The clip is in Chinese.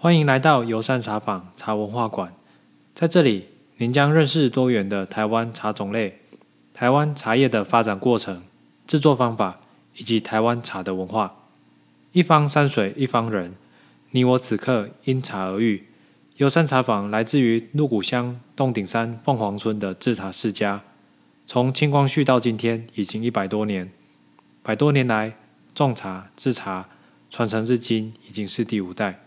欢迎来到游山茶坊茶文化馆，在这里，您将认识多元的台湾茶种类、台湾茶叶的发展过程、制作方法以及台湾茶的文化。一方山水，一方人，你我此刻因茶而遇。游山茶坊来自于鹿谷乡洞顶山凤凰村的制茶世家，从清光绪到今天已经一百多年。百多年来，种茶、制茶传承至今，已经是第五代。